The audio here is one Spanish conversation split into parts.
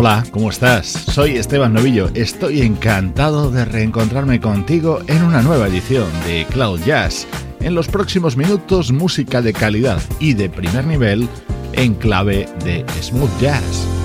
Hola, ¿cómo estás? Soy Esteban Novillo. Estoy encantado de reencontrarme contigo en una nueva edición de Cloud Jazz. En los próximos minutos, música de calidad y de primer nivel en clave de smooth jazz.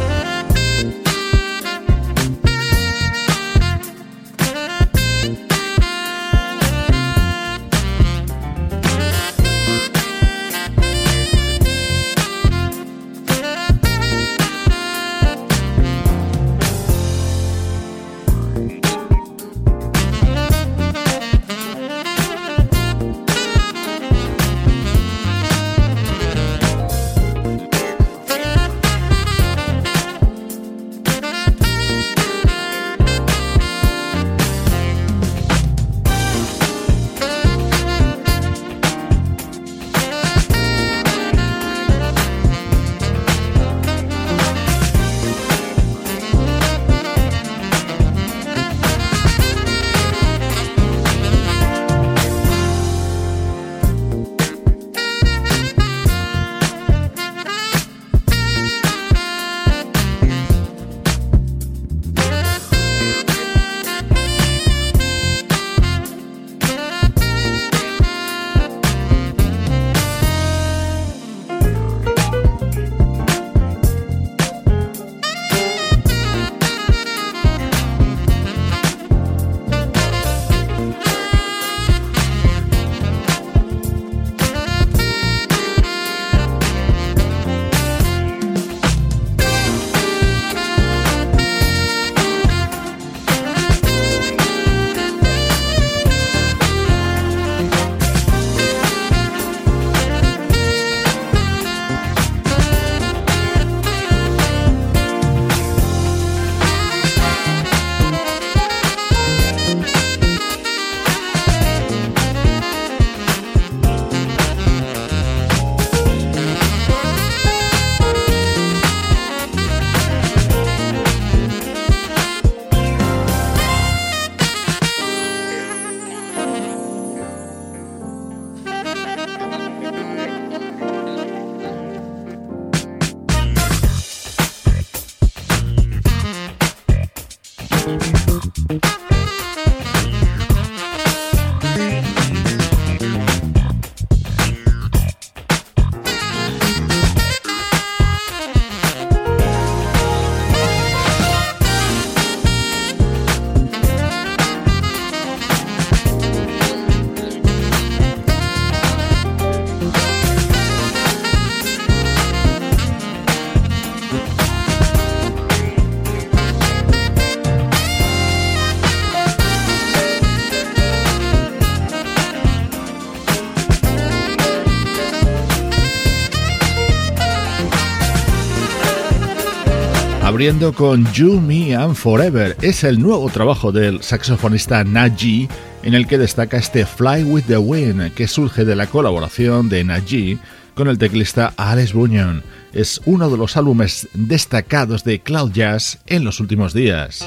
Abriendo con You, Me and Forever. Es el nuevo trabajo del saxofonista Naji, en el que destaca este Fly with the Wind, que surge de la colaboración de Naji con el teclista Alex Bunyan. Es uno de los álbumes destacados de Cloud Jazz en los últimos días.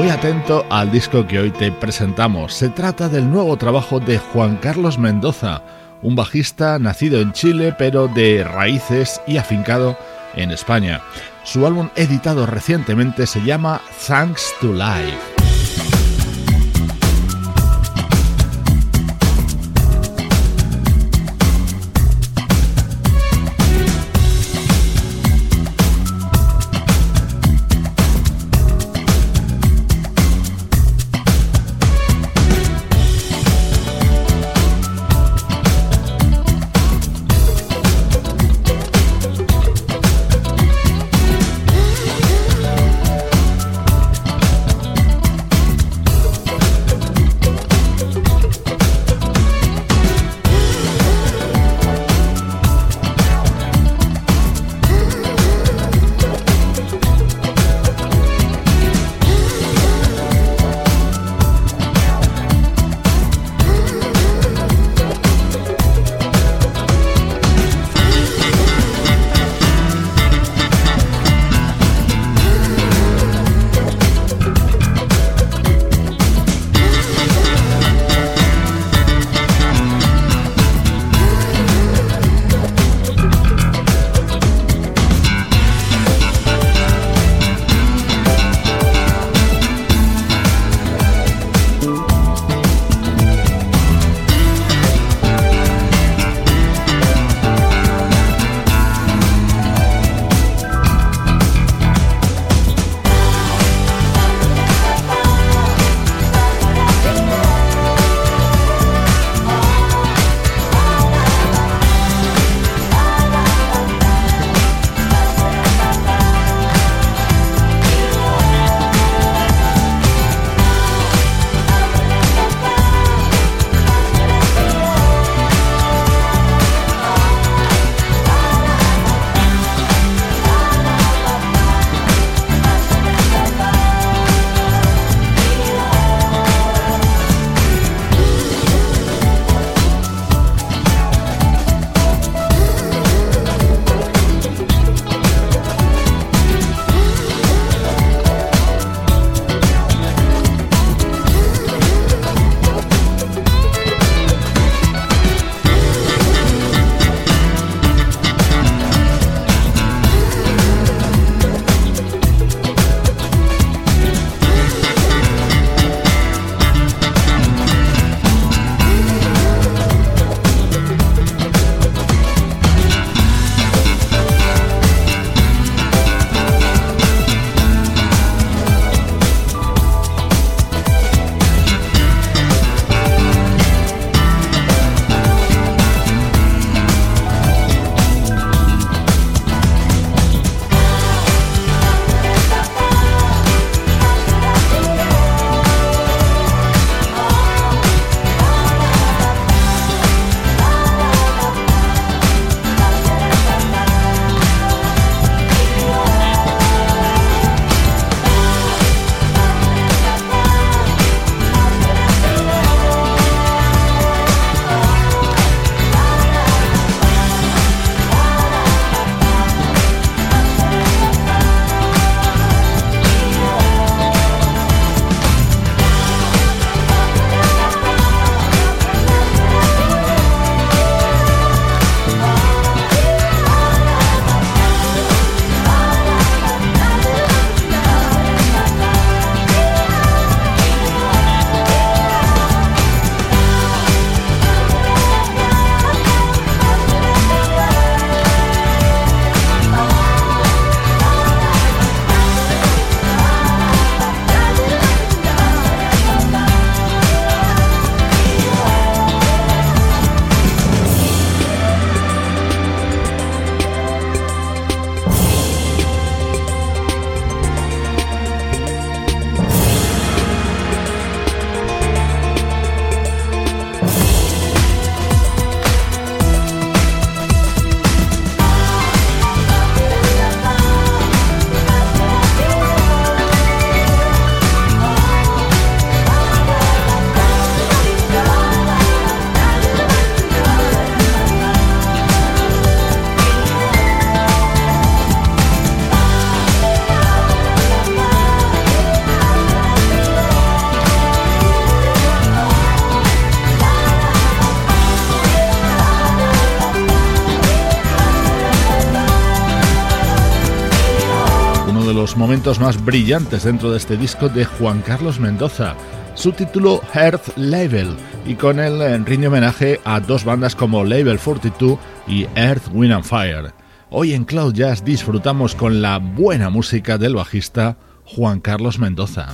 Muy atento al disco que hoy te presentamos. Se trata del nuevo trabajo de Juan Carlos Mendoza, un bajista nacido en Chile pero de raíces y afincado en España. Su álbum editado recientemente se llama Thanks to Life. Momentos más brillantes dentro de este disco de Juan Carlos Mendoza. Su título Earth Label y con él eh, rinde homenaje a dos bandas como Label 42 y Earth, Wind and Fire. Hoy en Cloud Jazz disfrutamos con la buena música del bajista Juan Carlos Mendoza.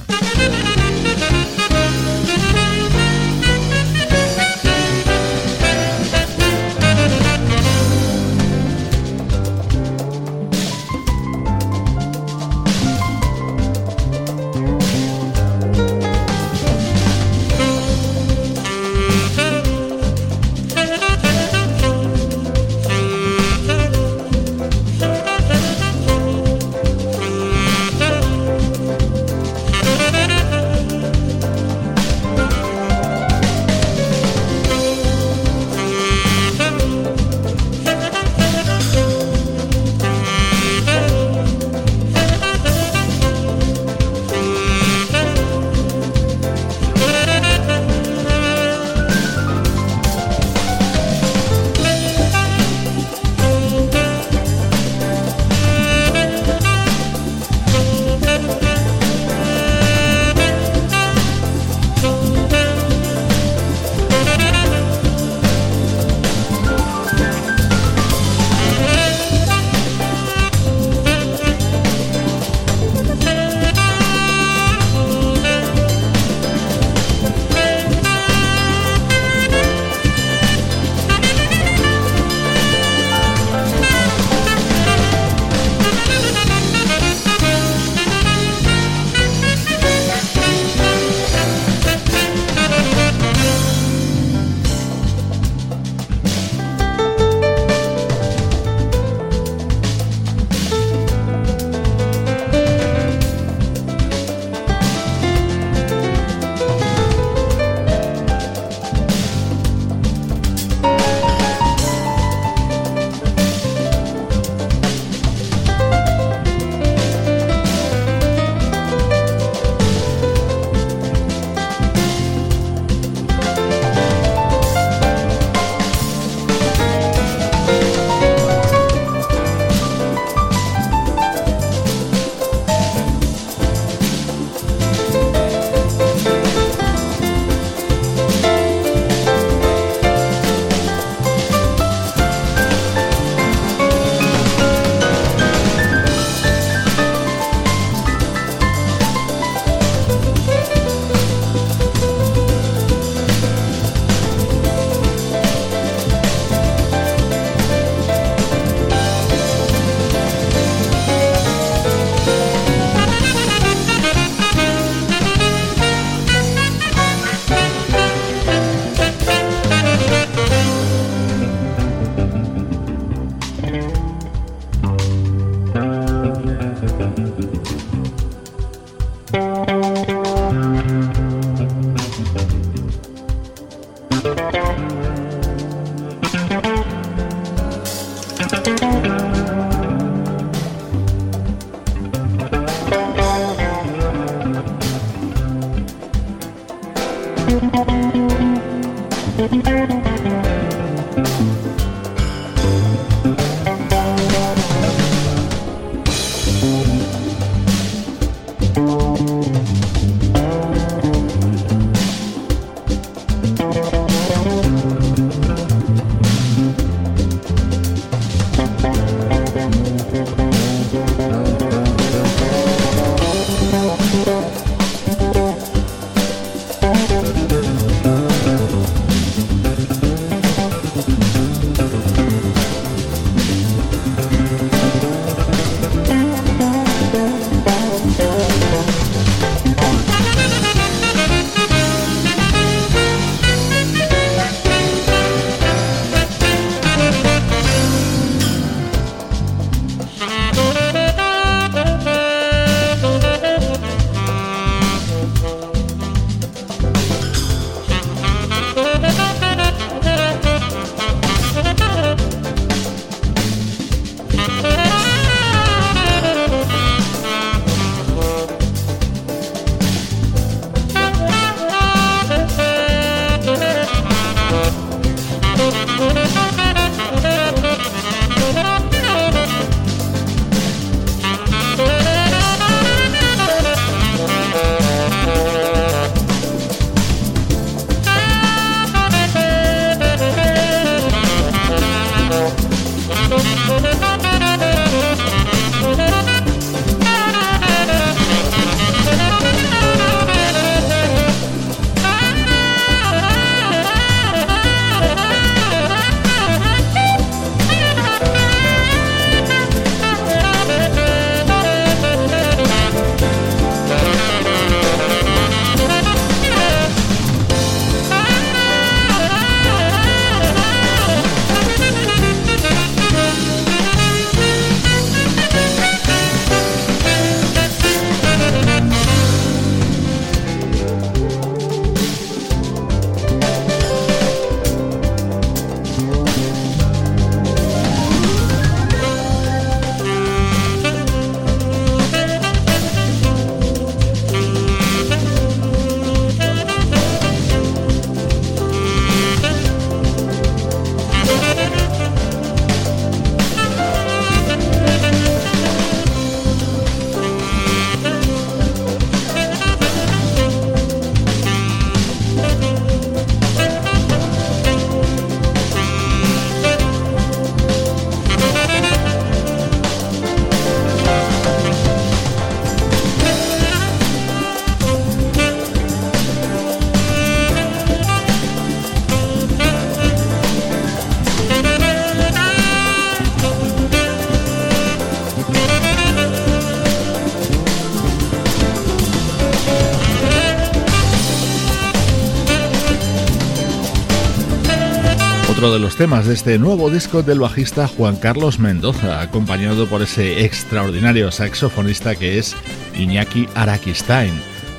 Otro de los temas de este nuevo disco del bajista Juan Carlos Mendoza, acompañado por ese extraordinario saxofonista que es Iñaki Arakistain.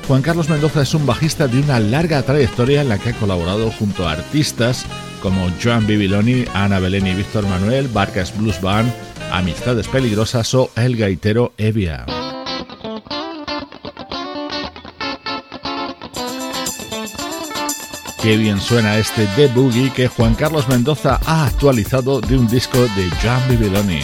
Juan Carlos Mendoza es un bajista de una larga trayectoria en la que ha colaborado junto a artistas como Joan Bibiloni, Ana Belén y Víctor Manuel, Barcas Blues Band, Amistades Peligrosas o El Gaitero Evia. Qué bien suena este The Boogie que Juan Carlos Mendoza ha actualizado de un disco de John Bibiloni.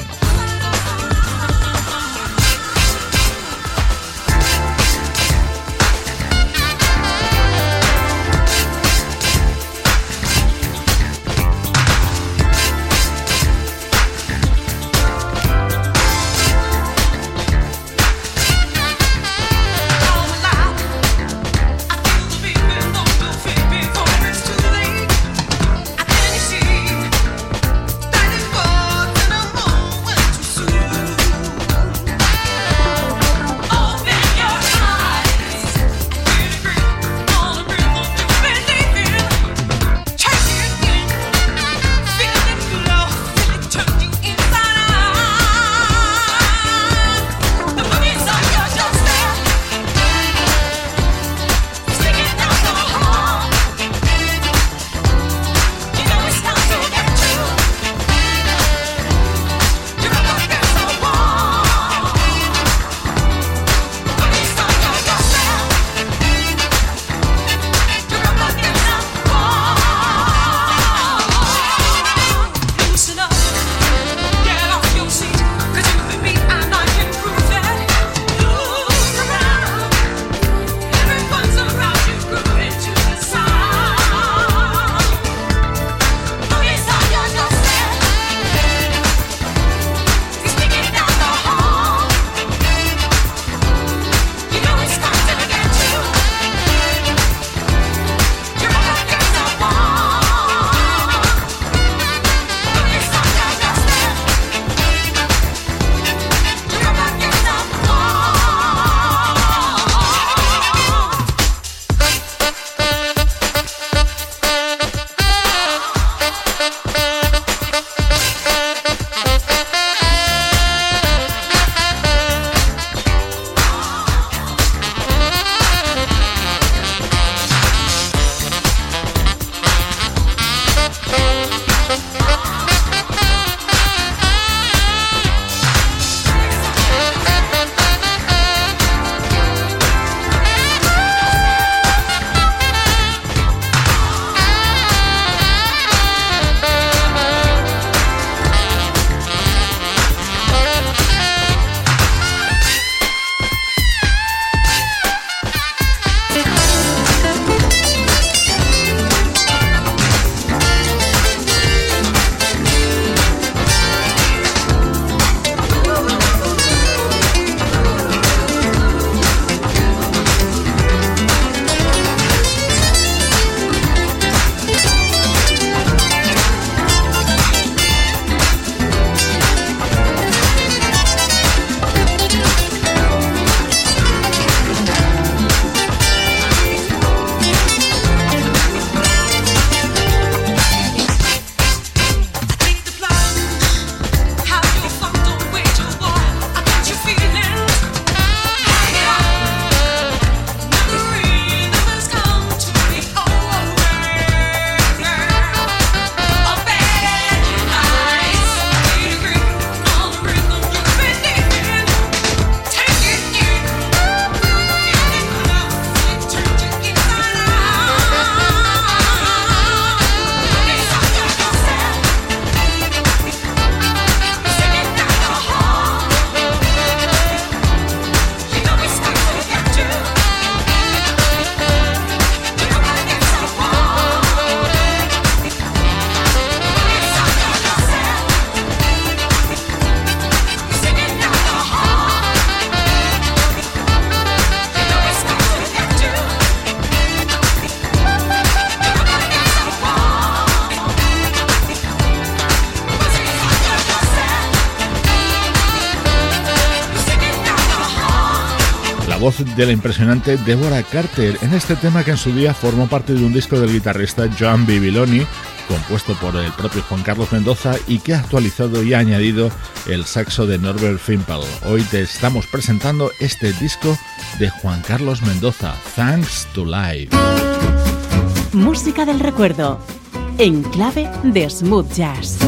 De la impresionante Deborah Carter en este tema que en su día formó parte de un disco del guitarrista John Bibiloni compuesto por el propio Juan Carlos Mendoza y que ha actualizado y ha añadido el saxo de Norbert Fimpel. Hoy te estamos presentando este disco de Juan Carlos Mendoza, Thanks to Life. Música del recuerdo, en clave de smooth jazz.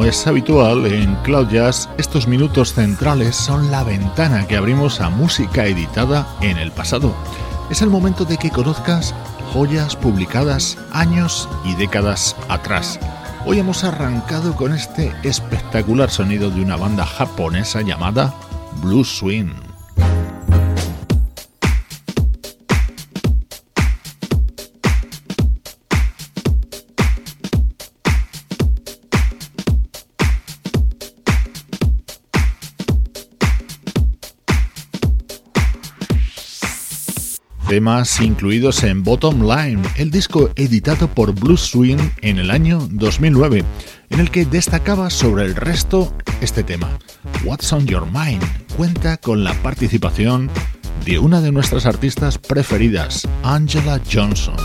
Como es habitual en Cloud Jazz, estos minutos centrales son la ventana que abrimos a música editada en el pasado. Es el momento de que conozcas joyas publicadas años y décadas atrás. Hoy hemos arrancado con este espectacular sonido de una banda japonesa llamada Blue Swing. Temas incluidos en Bottom Line, el disco editado por Blues Swing en el año 2009, en el que destacaba sobre el resto este tema. What's on Your Mind cuenta con la participación de una de nuestras artistas preferidas, Angela Johnson.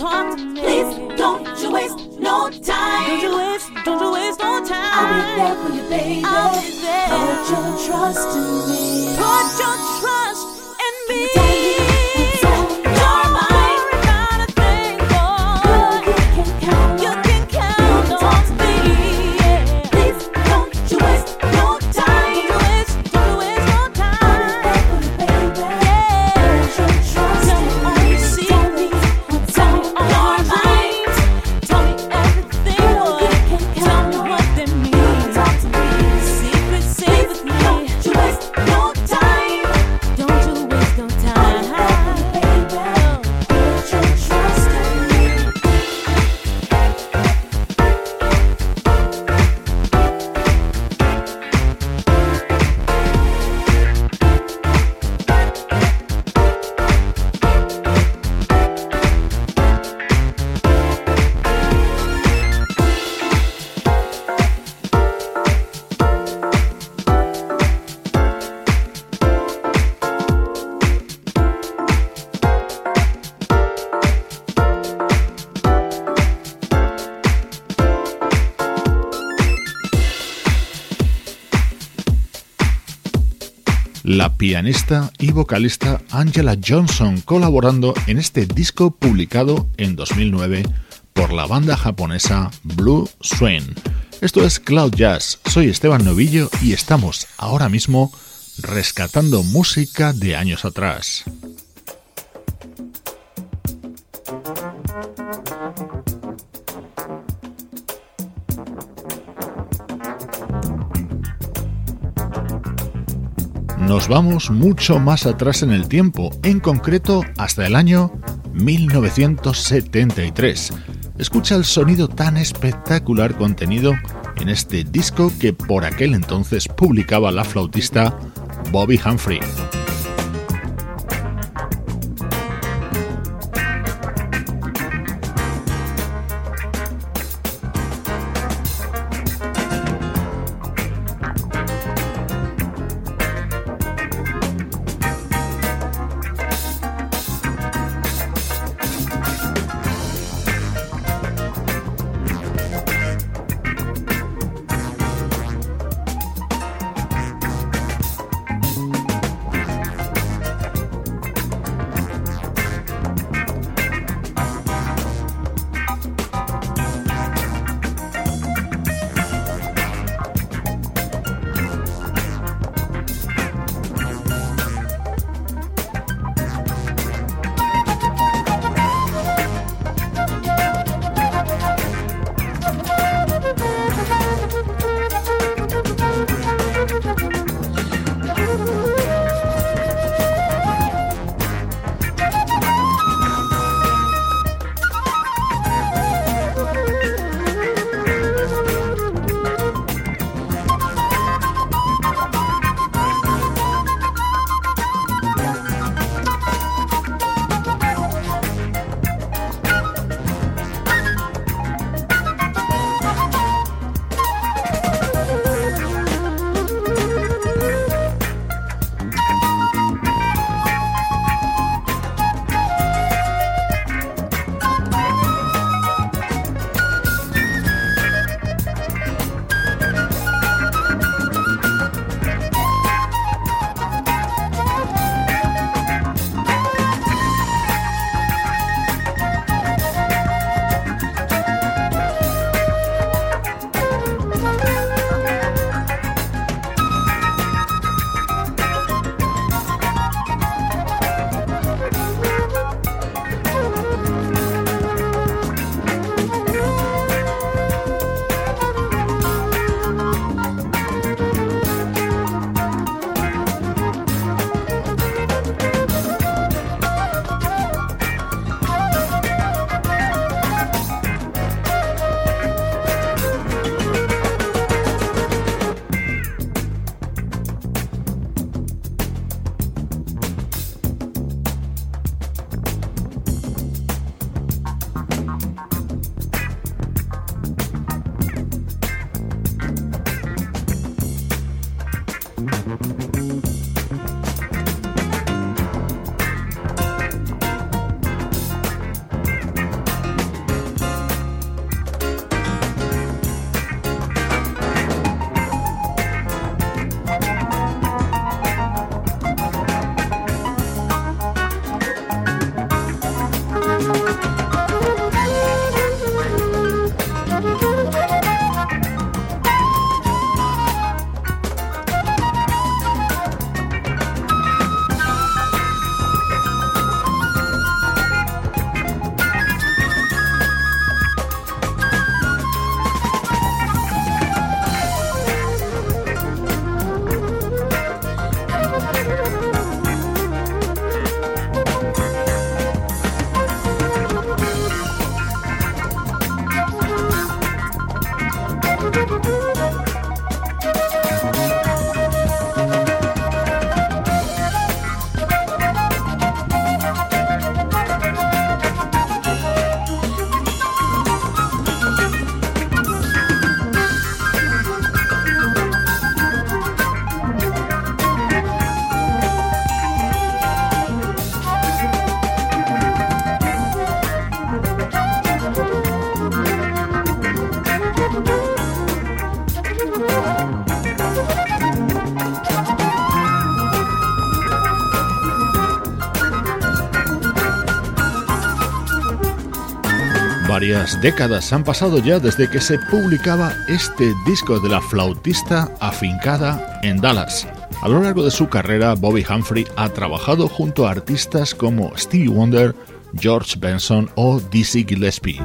talk. Please don't you waste no time. Don't you waste, don't you waste no time. I'll be there for you, baby. I'll be there. Put your trust in me. Put your trust in me. Pianista y vocalista Angela Johnson colaborando en este disco publicado en 2009 por la banda japonesa Blue Swing. Esto es Cloud Jazz, soy Esteban Novillo y estamos ahora mismo rescatando música de años atrás. Nos vamos mucho más atrás en el tiempo, en concreto hasta el año 1973. Escucha el sonido tan espectacular contenido en este disco que por aquel entonces publicaba la flautista Bobby Humphrey. Varias décadas han pasado ya desde que se publicaba este disco de la flautista afincada en Dallas. A lo largo de su carrera, Bobby Humphrey ha trabajado junto a artistas como Stevie Wonder, George Benson o Dizzy Gillespie.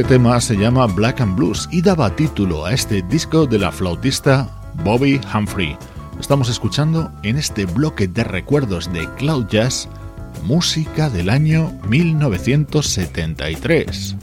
Este tema se llama Black and Blues y daba título a este disco de la flautista Bobby Humphrey. Estamos escuchando en este bloque de recuerdos de Cloud Jazz música del año 1973.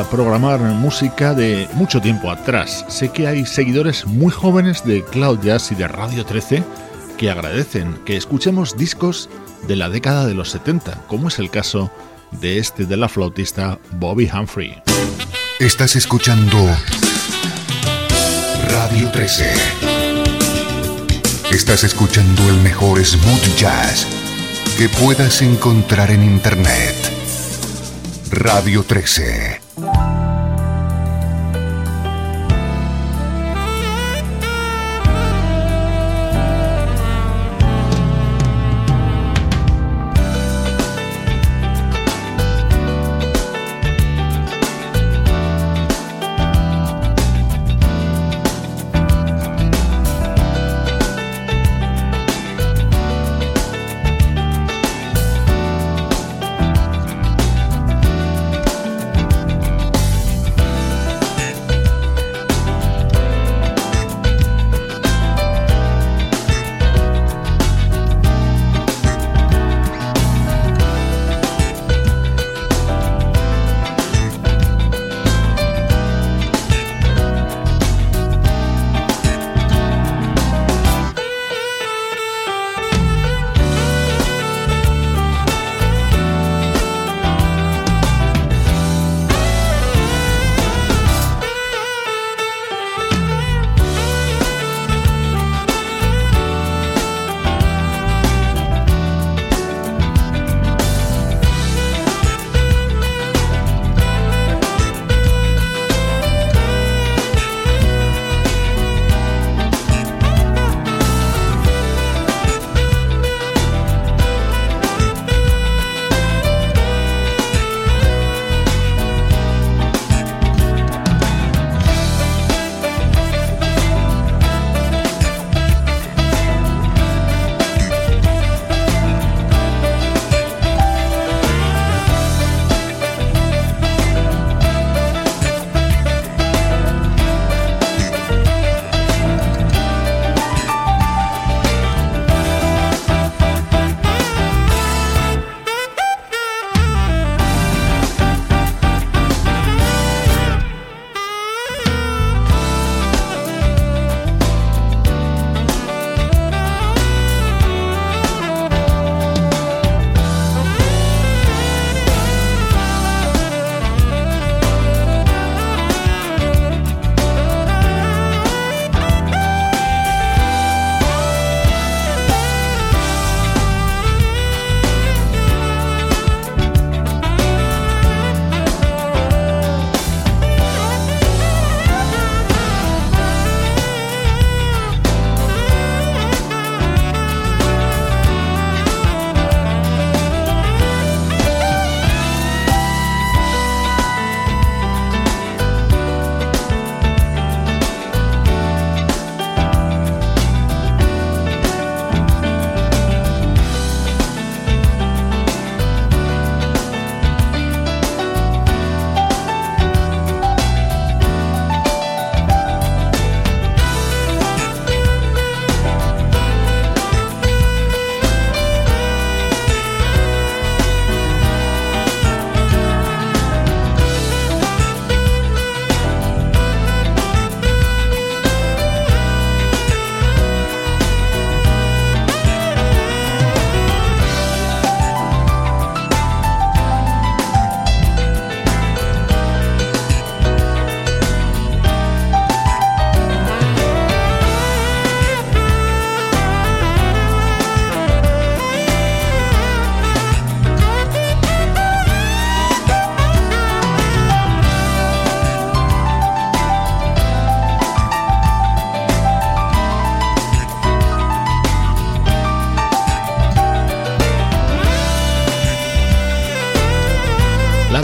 Programar música de mucho tiempo atrás. Sé que hay seguidores muy jóvenes de Cloud Jazz y de Radio 13 que agradecen que escuchemos discos de la década de los 70, como es el caso de este de la flautista Bobby Humphrey. Estás escuchando Radio 13. Estás escuchando el mejor smooth jazz que puedas encontrar en Internet. Radio 13.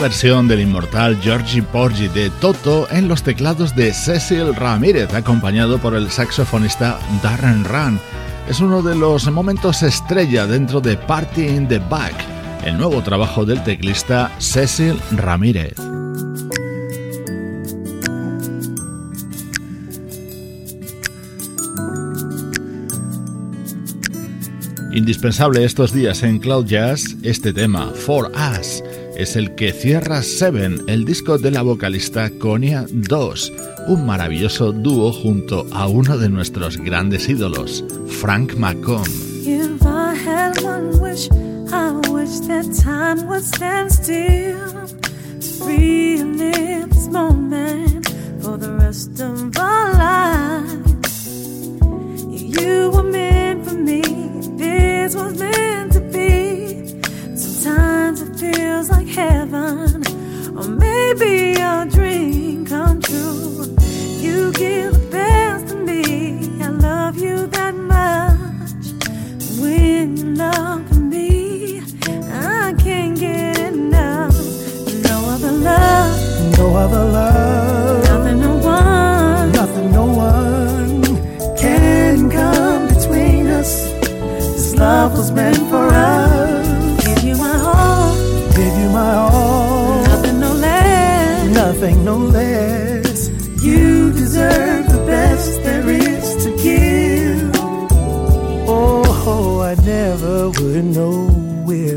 Versión del inmortal Georgie Porgy de Toto en los teclados de Cecil Ramírez, acompañado por el saxofonista Darren Run. Es uno de los momentos estrella dentro de Party in the Back, el nuevo trabajo del teclista Cecil Ramírez. Indispensable estos días en Cloud Jazz, este tema, For Us, es el que cierra Seven, el disco de la vocalista Konya 2, un maravilloso dúo junto a uno de nuestros grandes ídolos, Frank lives. You were meant for me. this was meant feels like heaven, or maybe a dream come true. You give the best to me. I love you that much. When you love me, I can't get enough. No other love, no other love, nothing, no one, nothing, no one can come between us This love was meant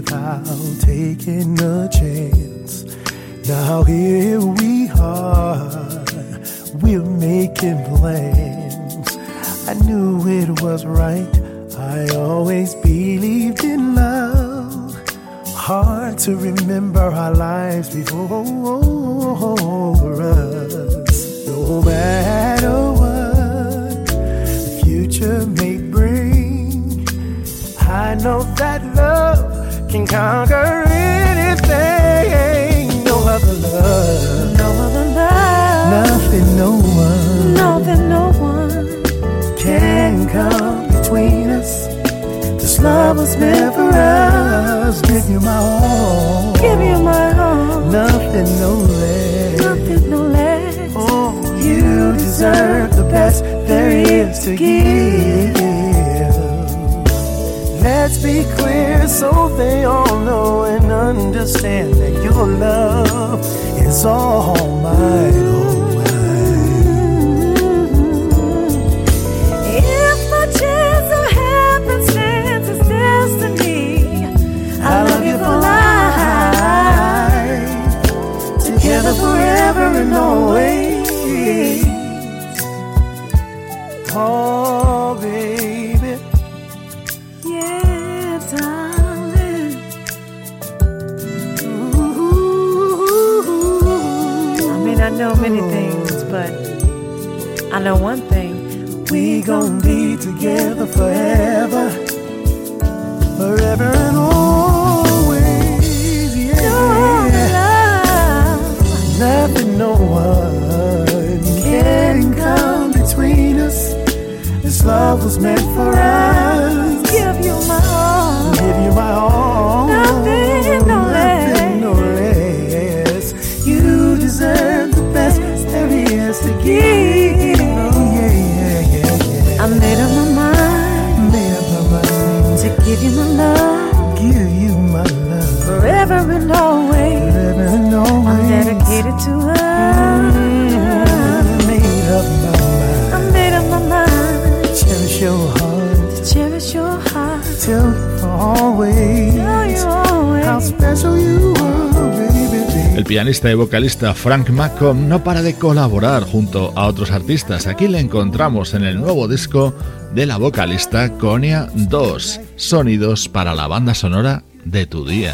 without taking a chance. Now here we are. We're making plans. I knew it was right I always believed in love. Hard to remember our lives before us. No matter what the future may bring, I know that love can conquer anything. No other love, no other love, nothing, no one, nothing, no one can come between us. This love was meant for us. Give you my all. Give you my all. Nothing, no less. Nothing, no less. Oh, you deserve the best there is to give. Let's be clear so they all know and understand that your love is all mine. If chance of happenstance is destiny, I, love you for life. Together forever and always. Know many things, but I know one thing. We gon' be together forever, forever and always. Yeah. Nothing, no one can come between us. This love was meant for us. Give you my all. Give you my all. El pianista y vocalista Frank McComb no para de colaborar junto a otros artistas. Aquí le encontramos en el nuevo disco de la vocalista Konya 2, Sonidos para la banda sonora de tu día.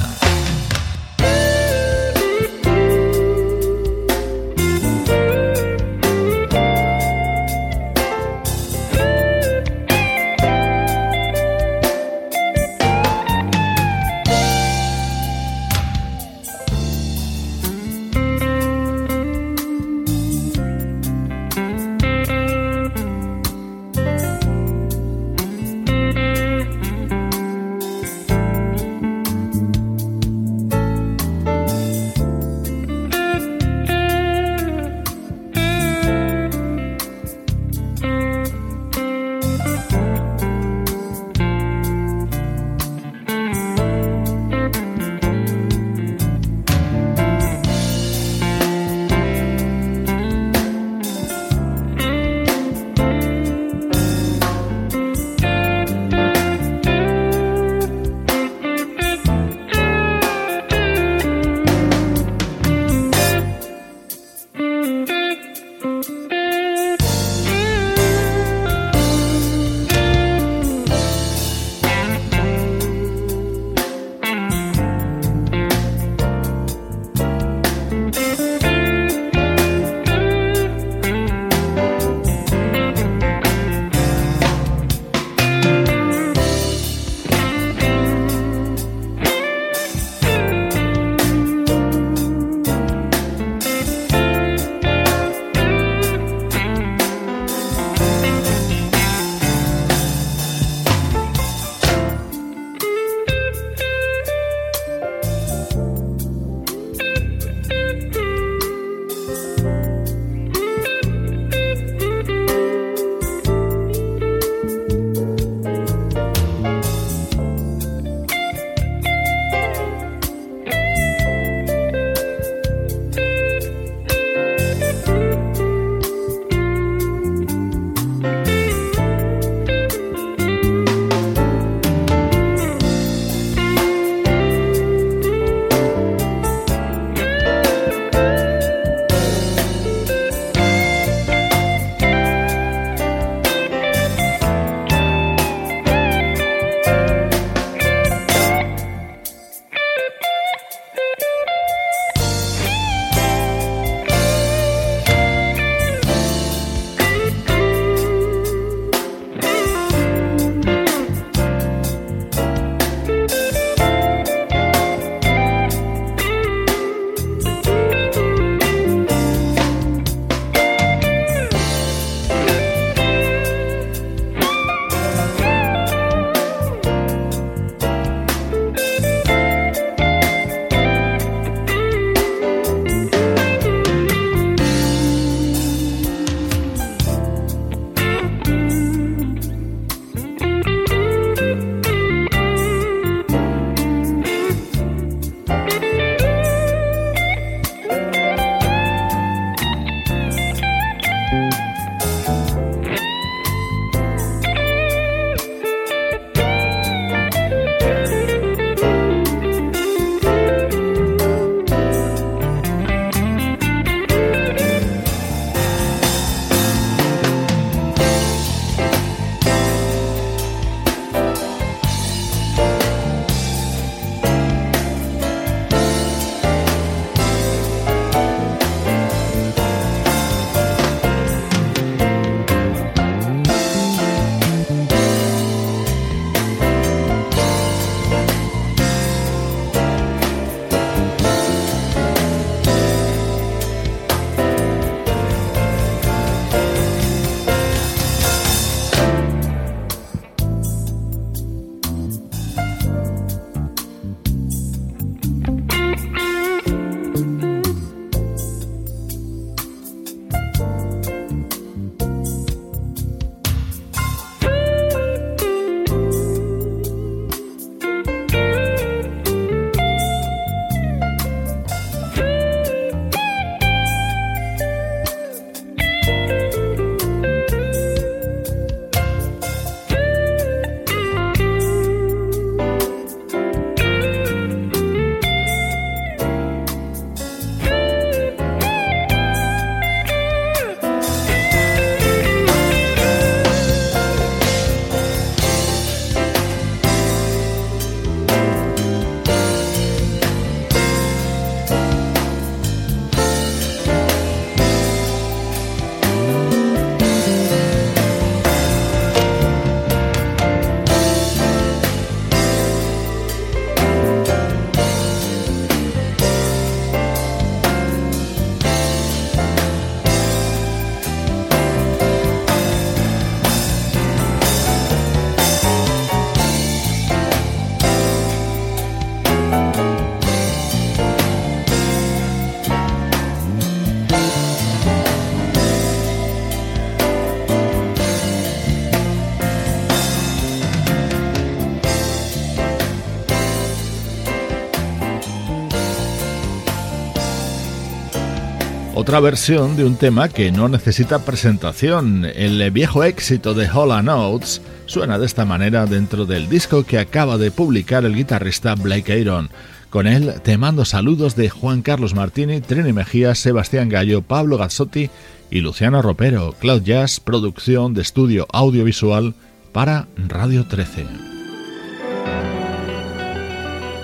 Otra versión de un tema que no necesita presentación. El viejo éxito de Hall Notes suena de esta manera dentro del disco que acaba de publicar el guitarrista Blake Aaron. Con él te mando saludos de Juan Carlos Martini, Trini Mejía, Sebastián Gallo, Pablo Gazzotti y Luciano Ropero. Cloud Jazz, producción de estudio audiovisual para Radio 13.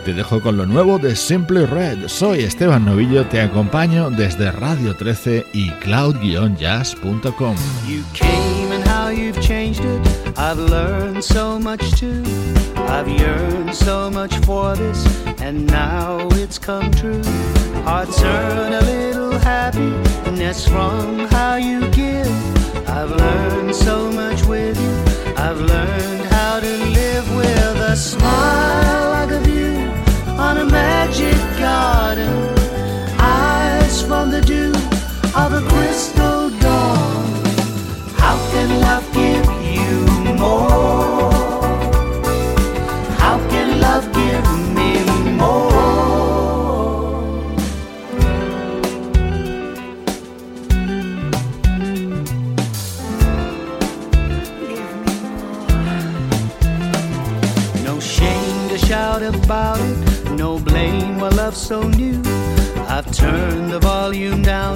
Te dejo con lo nuevo de Simply Red. Soy Esteban Novillo, te acompaño desde Radio 13 y cloud-jazz.com. You came and how you've changed it. I've learned so much too. I've yearned so much for this, and now it's come true. Hearts earn a little happiness from how you give. I've learned so much with you. I've learned how to live with a smile like a view on a magic garden. Eyes from the dew of a crystal dawn. How can love give you more? How can love give me more? No shame to shout about it my love so new. I've turned the volume down,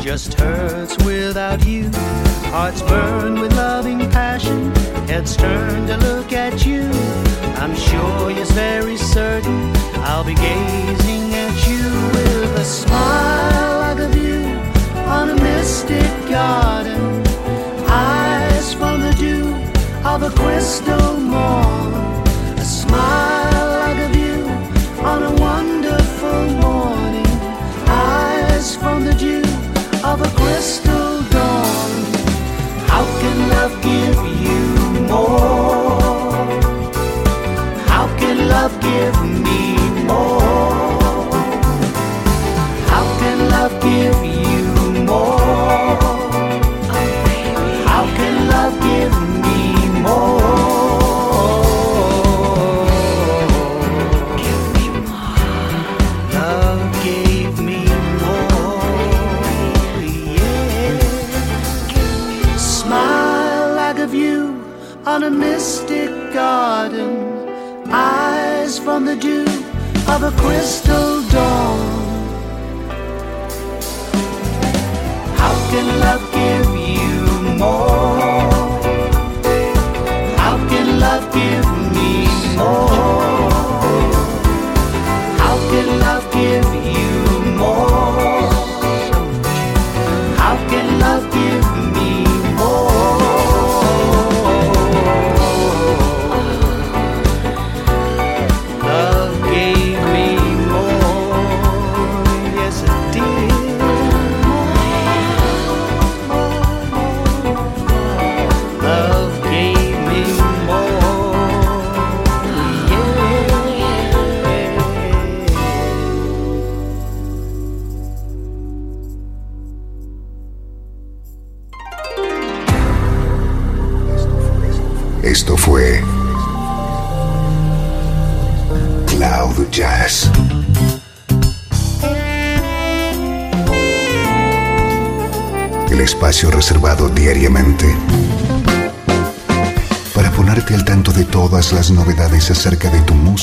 just hurts without you. Hearts burn with loving passion, heads turn to look at you. I'm sure, yes, very certain, I'll be gazing at you with a smile like a view on a mystic garden. Eyes from the dew of a crystal morn, a smile like a view on a Eyes from the dew of a crystal dawn. How can love give you more? How can love give me more?